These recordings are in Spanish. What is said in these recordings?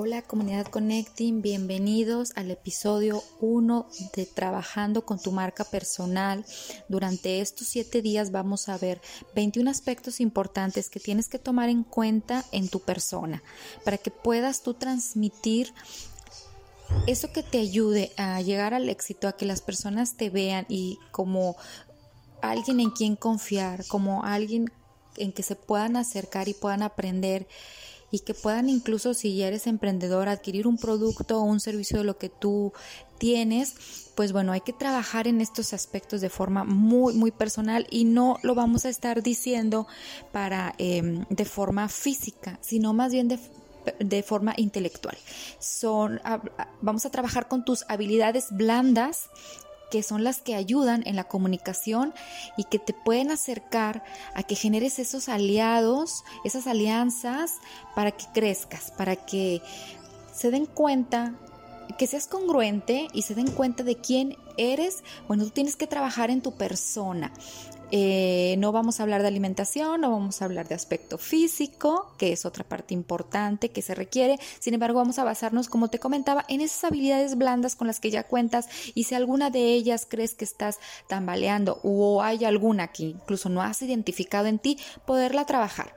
Hola comunidad Connecting, bienvenidos al episodio 1 de Trabajando con tu marca personal. Durante estos 7 días vamos a ver 21 aspectos importantes que tienes que tomar en cuenta en tu persona para que puedas tú transmitir eso que te ayude a llegar al éxito, a que las personas te vean y como alguien en quien confiar, como alguien en que se puedan acercar y puedan aprender y que puedan incluso si ya eres emprendedor adquirir un producto o un servicio de lo que tú tienes, pues bueno, hay que trabajar en estos aspectos de forma muy, muy personal y no lo vamos a estar diciendo para em, de forma física, sino más bien de, de forma intelectual. Son, vamos a trabajar con tus habilidades blandas que son las que ayudan en la comunicación y que te pueden acercar a que generes esos aliados, esas alianzas para que crezcas, para que se den cuenta, que seas congruente y se den cuenta de quién eres. Bueno, tú tienes que trabajar en tu persona. Eh, no vamos a hablar de alimentación, no vamos a hablar de aspecto físico, que es otra parte importante que se requiere. Sin embargo, vamos a basarnos, como te comentaba, en esas habilidades blandas con las que ya cuentas y si alguna de ellas crees que estás tambaleando o hay alguna que incluso no has identificado en ti, poderla trabajar.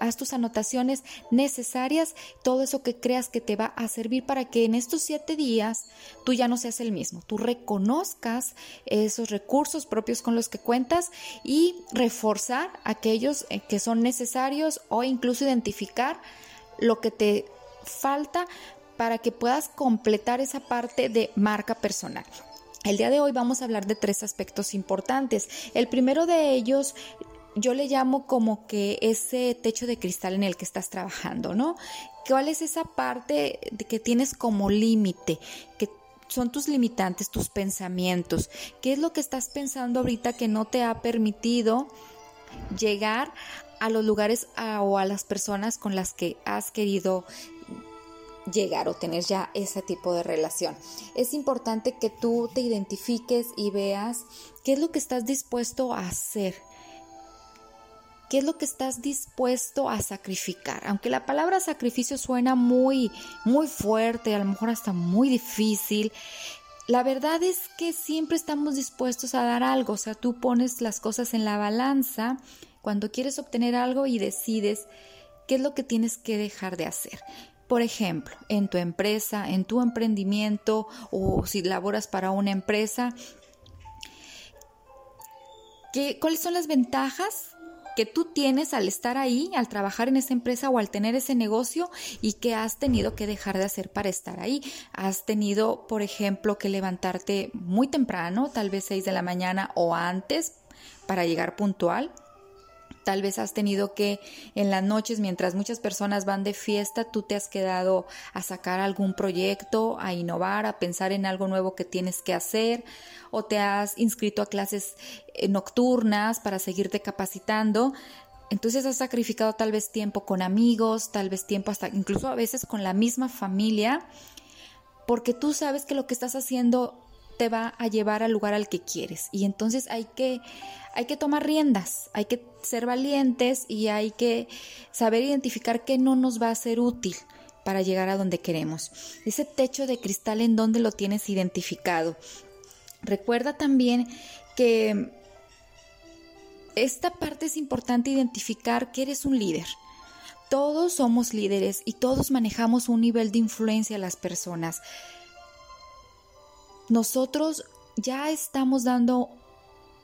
Haz tus anotaciones necesarias, todo eso que creas que te va a servir para que en estos siete días tú ya no seas el mismo, tú reconozcas esos recursos propios con los que cuentas y reforzar aquellos eh, que son necesarios o incluso identificar lo que te falta para que puedas completar esa parte de marca personal. El día de hoy vamos a hablar de tres aspectos importantes. El primero de ellos yo le llamo como que ese techo de cristal en el que estás trabajando, ¿no? ¿Cuál es esa parte que tienes como límite, son tus limitantes, tus pensamientos. ¿Qué es lo que estás pensando ahorita que no te ha permitido llegar a los lugares o a las personas con las que has querido llegar o tener ya ese tipo de relación. Es importante que tú te identifiques y veas qué es lo que estás dispuesto a hacer ¿Qué es lo que estás dispuesto a sacrificar? Aunque la palabra sacrificio suena muy, muy fuerte, a lo mejor hasta muy difícil, la verdad es que siempre estamos dispuestos a dar algo. O sea, tú pones las cosas en la balanza cuando quieres obtener algo y decides qué es lo que tienes que dejar de hacer. Por ejemplo, en tu empresa, en tu emprendimiento o si laboras para una empresa, ¿qué, ¿cuáles son las ventajas que tú tienes al estar ahí, al trabajar en esa empresa o al tener ese negocio y que has tenido que dejar de hacer para estar ahí. Has tenido, por ejemplo, que levantarte muy temprano, tal vez 6 de la mañana o antes, para llegar puntual. Tal vez has tenido que en las noches, mientras muchas personas van de fiesta, tú te has quedado a sacar algún proyecto, a innovar, a pensar en algo nuevo que tienes que hacer, o te has inscrito a clases eh, nocturnas para seguirte capacitando. Entonces has sacrificado tal vez tiempo con amigos, tal vez tiempo hasta incluso a veces con la misma familia, porque tú sabes que lo que estás haciendo te va a llevar al lugar al que quieres. Y entonces hay que, hay que tomar riendas, hay que ser valientes y hay que saber identificar qué no nos va a ser útil para llegar a donde queremos. Ese techo de cristal en donde lo tienes identificado. Recuerda también que esta parte es importante identificar que eres un líder. Todos somos líderes y todos manejamos un nivel de influencia a las personas nosotros ya estamos dando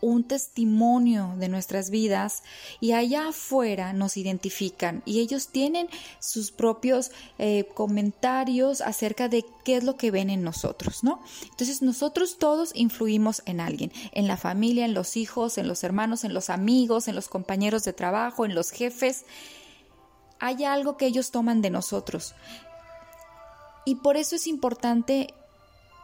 un testimonio de nuestras vidas y allá afuera nos identifican y ellos tienen sus propios eh, comentarios acerca de qué es lo que ven en nosotros, ¿no? Entonces nosotros todos influimos en alguien, en la familia, en los hijos, en los hermanos, en los amigos, en los compañeros de trabajo, en los jefes. Hay algo que ellos toman de nosotros. Y por eso es importante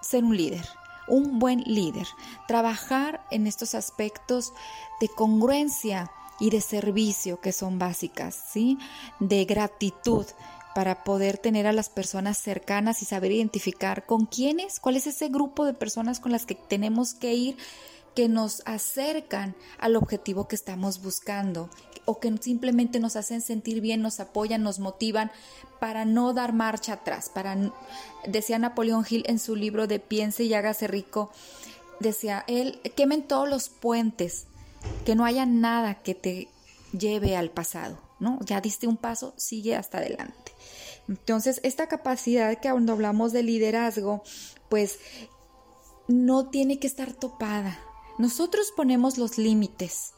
ser un líder, un buen líder, trabajar en estos aspectos de congruencia y de servicio que son básicas, ¿sí? De gratitud para poder tener a las personas cercanas y saber identificar con quiénes, cuál es ese grupo de personas con las que tenemos que ir que nos acercan al objetivo que estamos buscando o que simplemente nos hacen sentir bien, nos apoyan, nos motivan para no dar marcha atrás. Para, decía Napoleón Hill en su libro de Piense y hágase rico, decía él, quemen todos los puentes, que no haya nada que te lleve al pasado, ¿no? Ya diste un paso, sigue hasta adelante. Entonces, esta capacidad que cuando hablamos de liderazgo, pues no tiene que estar topada. Nosotros ponemos los límites.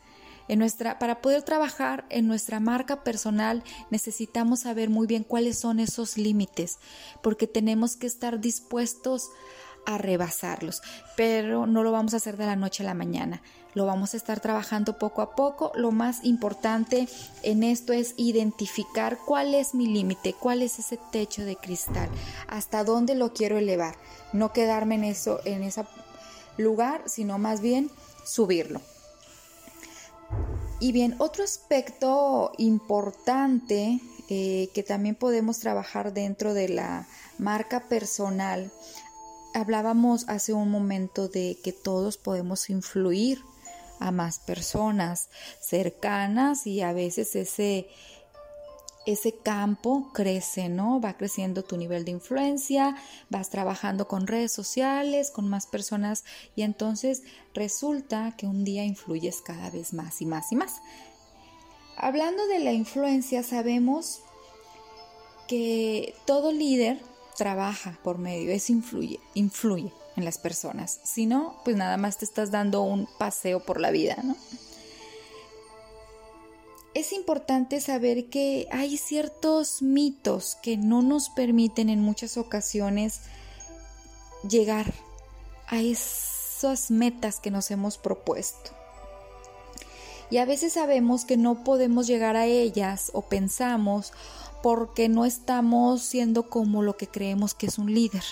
En nuestra, para poder trabajar en nuestra marca personal necesitamos saber muy bien cuáles son esos límites, porque tenemos que estar dispuestos a rebasarlos, pero no lo vamos a hacer de la noche a la mañana. Lo vamos a estar trabajando poco a poco. Lo más importante en esto es identificar cuál es mi límite, cuál es ese techo de cristal, hasta dónde lo quiero elevar. No quedarme en eso, en ese lugar, sino más bien subirlo. Y bien, otro aspecto importante eh, que también podemos trabajar dentro de la marca personal, hablábamos hace un momento de que todos podemos influir a más personas cercanas y a veces ese, ese campo crece, ¿no? Va creciendo tu nivel de influencia, vas trabajando con redes sociales, con más personas y entonces resulta que un día influyes cada vez más y más y más. Hablando de la influencia, sabemos que todo líder trabaja por medio, es influye, influye en las personas. Si no, pues nada más te estás dando un paseo por la vida, ¿no? Es importante saber que hay ciertos mitos que no nos permiten en muchas ocasiones llegar a esas metas que nos hemos propuesto. Y a veces sabemos que no podemos llegar a ellas o pensamos porque no estamos siendo como lo que creemos que es un líder.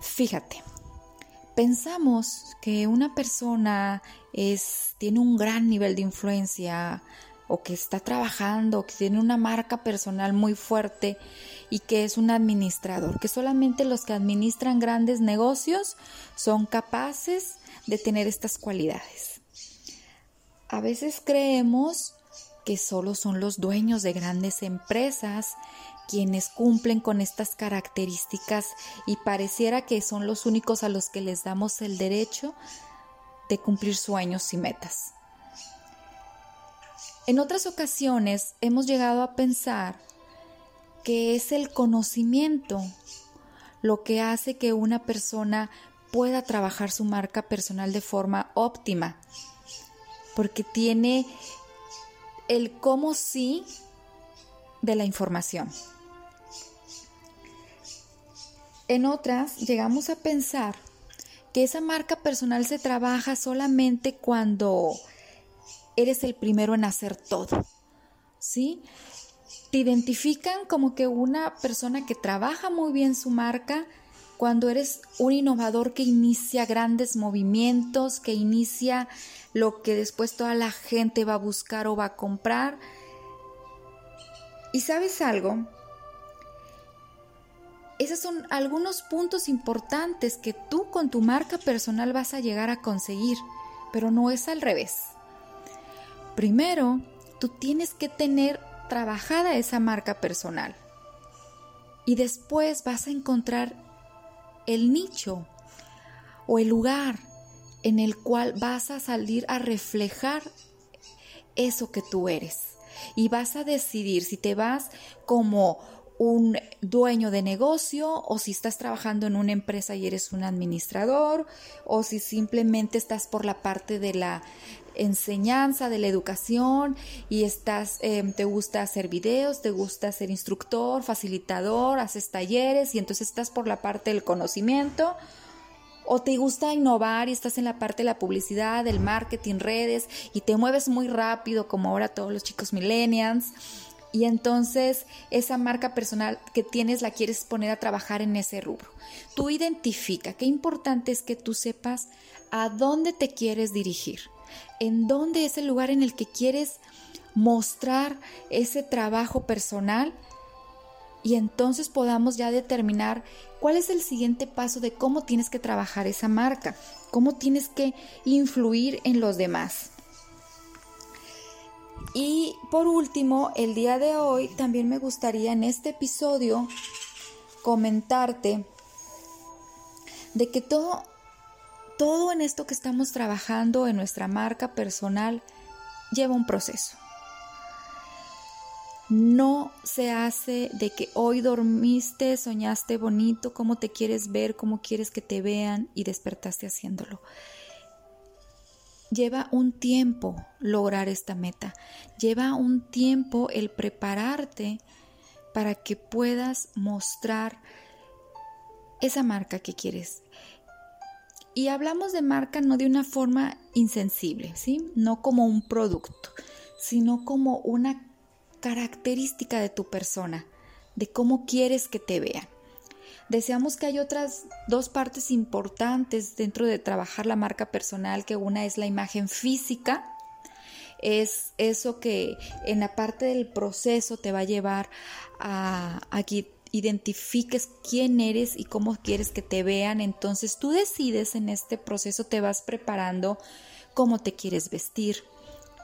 Fíjate, pensamos que una persona es, tiene un gran nivel de influencia o que está trabajando, que tiene una marca personal muy fuerte y que es un administrador, que solamente los que administran grandes negocios son capaces de tener estas cualidades. A veces creemos que solo son los dueños de grandes empresas quienes cumplen con estas características y pareciera que son los únicos a los que les damos el derecho de cumplir sueños y metas. En otras ocasiones hemos llegado a pensar que es el conocimiento lo que hace que una persona pueda trabajar su marca personal de forma óptima, porque tiene el cómo sí de la información. En otras llegamos a pensar que esa marca personal se trabaja solamente cuando eres el primero en hacer todo. ¿Sí? Te identifican como que una persona que trabaja muy bien su marca cuando eres un innovador que inicia grandes movimientos, que inicia lo que después toda la gente va a buscar o va a comprar. ¿Y sabes algo? Esos son algunos puntos importantes que tú con tu marca personal vas a llegar a conseguir, pero no es al revés. Primero, tú tienes que tener trabajada esa marca personal y después vas a encontrar el nicho o el lugar en el cual vas a salir a reflejar eso que tú eres. Y vas a decidir si te vas como un dueño de negocio o si estás trabajando en una empresa y eres un administrador o si simplemente estás por la parte de la enseñanza, de la educación y estás, em, te gusta hacer videos, te gusta ser instructor, facilitador, haces talleres y entonces estás por la parte del conocimiento o te gusta innovar y estás en la parte de la publicidad, del marketing, redes y te mueves muy rápido como ahora todos los chicos millennials y entonces esa marca personal que tienes la quieres poner a trabajar en ese rubro. Tú identifica, qué importante es que tú sepas a dónde te quieres dirigir, en dónde es el lugar en el que quieres mostrar ese trabajo personal y entonces podamos ya determinar cuál es el siguiente paso de cómo tienes que trabajar esa marca, cómo tienes que influir en los demás. Y por último, el día de hoy también me gustaría en este episodio comentarte de que todo, todo en esto que estamos trabajando en nuestra marca personal lleva un proceso no se hace de que hoy dormiste, soñaste bonito, cómo te quieres ver, cómo quieres que te vean y despertaste haciéndolo. Lleva un tiempo lograr esta meta, lleva un tiempo el prepararte para que puedas mostrar esa marca que quieres. Y hablamos de marca no de una forma insensible, ¿sí? No como un producto, sino como una característica de tu persona, de cómo quieres que te vean. Deseamos que hay otras dos partes importantes dentro de trabajar la marca personal, que una es la imagen física, es eso que en la parte del proceso te va a llevar a, a que identifiques quién eres y cómo quieres que te vean. Entonces tú decides en este proceso, te vas preparando cómo te quieres vestir,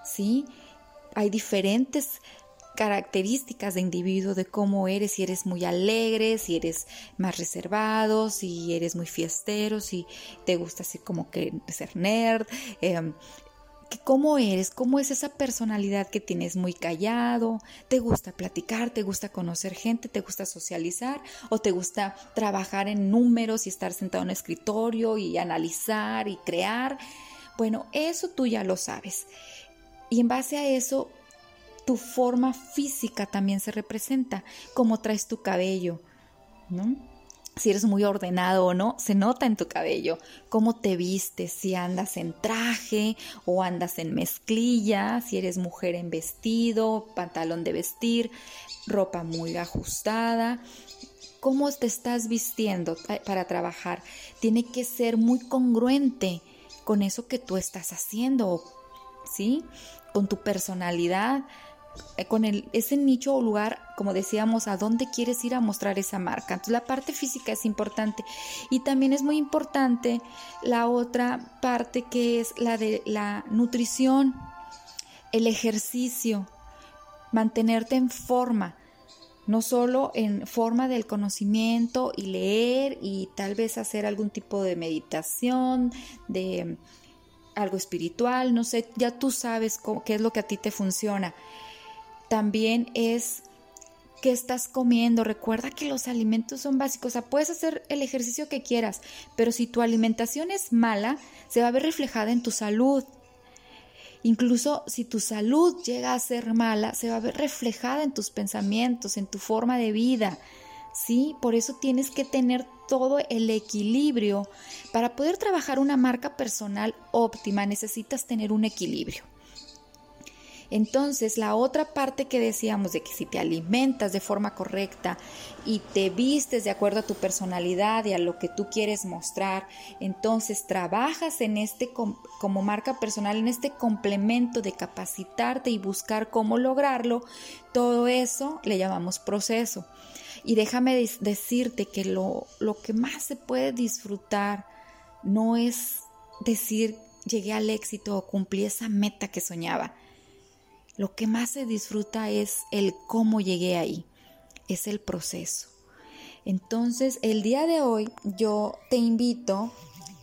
¿sí? Hay diferentes características de individuo, de cómo eres, si eres muy alegre, si eres más reservado, si eres muy fiestero, si te gusta así como que ser nerd, em, cómo eres, cómo es esa personalidad que tienes muy callado, te gusta platicar, te gusta conocer gente, te gusta socializar o te gusta trabajar en números y estar sentado en un escritorio y analizar y crear. Bueno, eso tú ya lo sabes. Y en base a eso tu forma física también se representa, cómo traes tu cabello, ¿no? Si eres muy ordenado o no, se nota en tu cabello, cómo te vistes, si andas en traje o andas en mezclilla, si eres mujer en vestido, pantalón de vestir, ropa muy ajustada, cómo te estás vistiendo para trabajar. Tiene que ser muy congruente con eso que tú estás haciendo, ¿sí? Con tu personalidad, con el, ese nicho o lugar, como decíamos, a dónde quieres ir a mostrar esa marca. Entonces la parte física es importante y también es muy importante la otra parte que es la de la nutrición, el ejercicio, mantenerte en forma, no solo en forma del conocimiento y leer y tal vez hacer algún tipo de meditación, de algo espiritual, no sé, ya tú sabes qué es lo que a ti te funciona también es qué estás comiendo. Recuerda que los alimentos son básicos. O sea, puedes hacer el ejercicio que quieras, pero si tu alimentación es mala, se va a ver reflejada en tu salud. Incluso si tu salud llega a ser mala, se va a ver reflejada en tus pensamientos, en tu forma de vida. ¿Sí? Por eso tienes que tener todo el equilibrio. Para poder trabajar una marca personal óptima necesitas tener un equilibrio. Entonces, la otra parte que decíamos de que si te alimentas de forma correcta y te vistes de acuerdo a tu personalidad y a lo que tú quieres mostrar, entonces trabajas en este como marca personal, en este complemento de capacitarte y buscar cómo lograrlo, todo eso le llamamos proceso. Y déjame decirte que lo, lo que más se puede disfrutar no es decir llegué al éxito o cumplí esa meta que soñaba lo que más se disfruta es el cómo llegué ahí, es el proceso. Entonces, el día de hoy yo te invito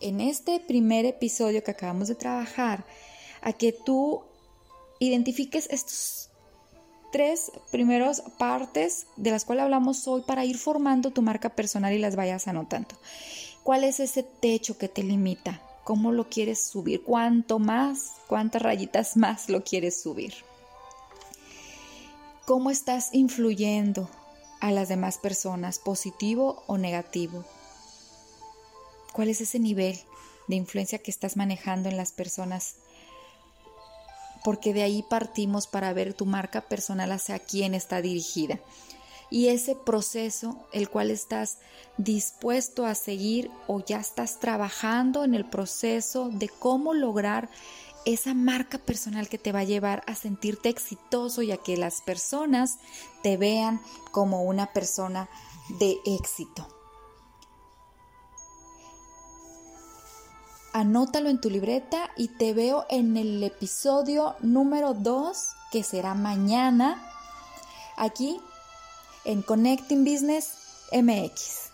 en este primer episodio que acabamos de trabajar a que tú identifiques estos tres primeros partes de las cuales hablamos hoy para ir formando tu marca personal y las vayas anotando. ¿Cuál es ese techo que te limita? ¿Cómo lo quieres subir? ¿Cuánto más? ¿Cuántas rayitas más lo quieres subir? ¿Cómo estás influyendo a las demás personas, positivo o negativo? ¿Cuál es ese nivel de influencia que estás manejando en las personas? Porque de ahí partimos para ver tu marca personal hacia quién está dirigida. Y ese proceso, el cual estás dispuesto a seguir o ya estás trabajando en el proceso de cómo lograr esa marca personal que te va a llevar a sentirte exitoso y a que las personas te vean como una persona de éxito. Anótalo en tu libreta y te veo en el episodio número 2 que será mañana aquí en Connecting Business MX.